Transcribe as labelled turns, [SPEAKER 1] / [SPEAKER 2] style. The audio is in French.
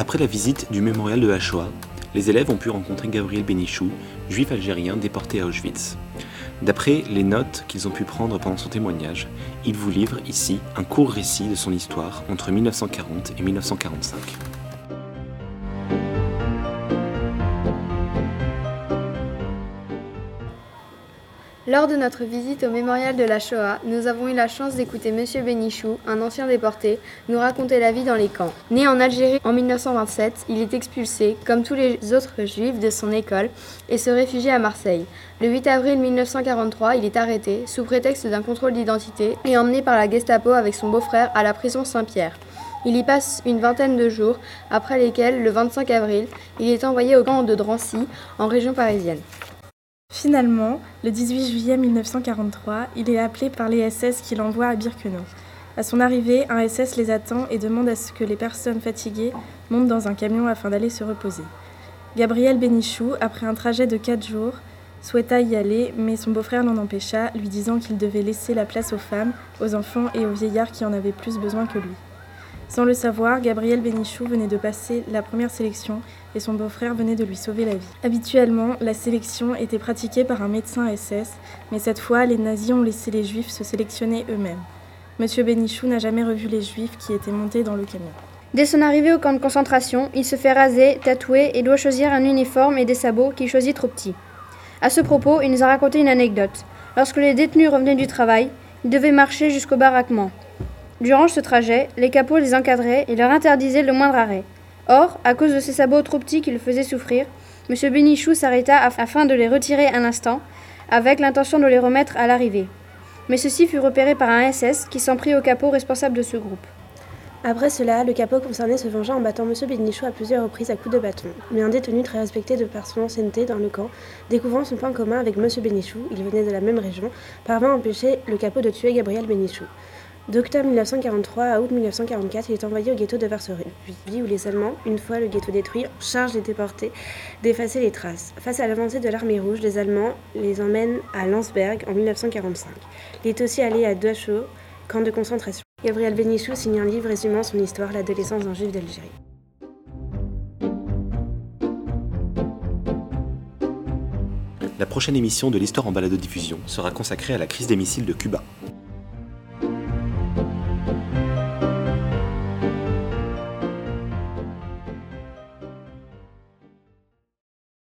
[SPEAKER 1] Après la visite du mémorial de la Shoah, les élèves ont pu rencontrer Gabriel Benichou, juif algérien déporté à Auschwitz. D'après les notes qu'ils ont pu prendre pendant son témoignage, il vous livre ici un court récit de son histoire entre 1940 et 1945.
[SPEAKER 2] Lors de notre visite au mémorial de la Shoah, nous avons eu la chance d'écouter M. Benichou, un ancien déporté, nous raconter la vie dans les camps. Né en Algérie en 1927, il est expulsé, comme tous les autres juifs de son école, et se réfugie à Marseille. Le 8 avril 1943, il est arrêté, sous prétexte d'un contrôle d'identité, et emmené par la Gestapo avec son beau-frère à la prison Saint-Pierre. Il y passe une vingtaine de jours, après lesquels, le 25 avril, il est envoyé au camp de Drancy, en région parisienne.
[SPEAKER 3] Finalement, le 18 juillet 1943, il est appelé par les SS qui l'envoient à Birkenau. À son arrivée, un SS les attend et demande à ce que les personnes fatiguées montent dans un camion afin d'aller se reposer. Gabriel Bénichou, après un trajet de 4 jours, souhaita y aller, mais son beau-frère l'en empêcha, lui disant qu'il devait laisser la place aux femmes, aux enfants et aux vieillards qui en avaient plus besoin que lui. Sans le savoir, Gabriel Bénichou venait de passer la première sélection et son beau-frère venait de lui sauver la vie. Habituellement, la sélection était pratiquée par un médecin SS, mais cette fois, les nazis ont laissé les juifs se sélectionner eux-mêmes. Monsieur Bénichou n'a jamais revu les juifs qui étaient montés dans le camion.
[SPEAKER 2] Dès son arrivée au camp de concentration, il se fait raser, tatouer et doit choisir un uniforme et des sabots qu'il choisit trop petits. À ce propos, il nous a raconté une anecdote. Lorsque les détenus revenaient du travail, ils devaient marcher jusqu'au baraquement. Durant ce trajet, les capots les encadraient et leur interdisaient le moindre arrêt. Or, à cause de ces sabots trop petits qui le faisaient souffrir, M. Benichou s'arrêta afin de les retirer un instant, avec l'intention de les remettre à l'arrivée. Mais ceci fut repéré par un SS qui s'en prit au capot responsable de ce groupe.
[SPEAKER 4] Après cela, le capot concerné se vengea en battant M. Benichou à plusieurs reprises à coups de bâton. Mais un détenu très respecté de par son ancienneté dans le camp, découvrant son point commun avec M. Benichou, il venait de la même région, parvint à empêcher le capot de tuer Gabriel Benichou. D'octobre 1943 à août 1944, il est envoyé au ghetto de Varsovie, où les Allemands, une fois le ghetto détruit, chargent les déportés d'effacer les traces. Face à l'avancée de l'armée rouge, les Allemands les emmènent à Landsberg en 1945. Il est aussi allé à Dachau, camp de concentration. Gabriel Benichou signe un livre résumant son histoire, l'adolescence d'un juif d'Algérie.
[SPEAKER 1] La prochaine émission de l'Histoire en balado-diffusion sera consacrée à la crise des missiles de Cuba.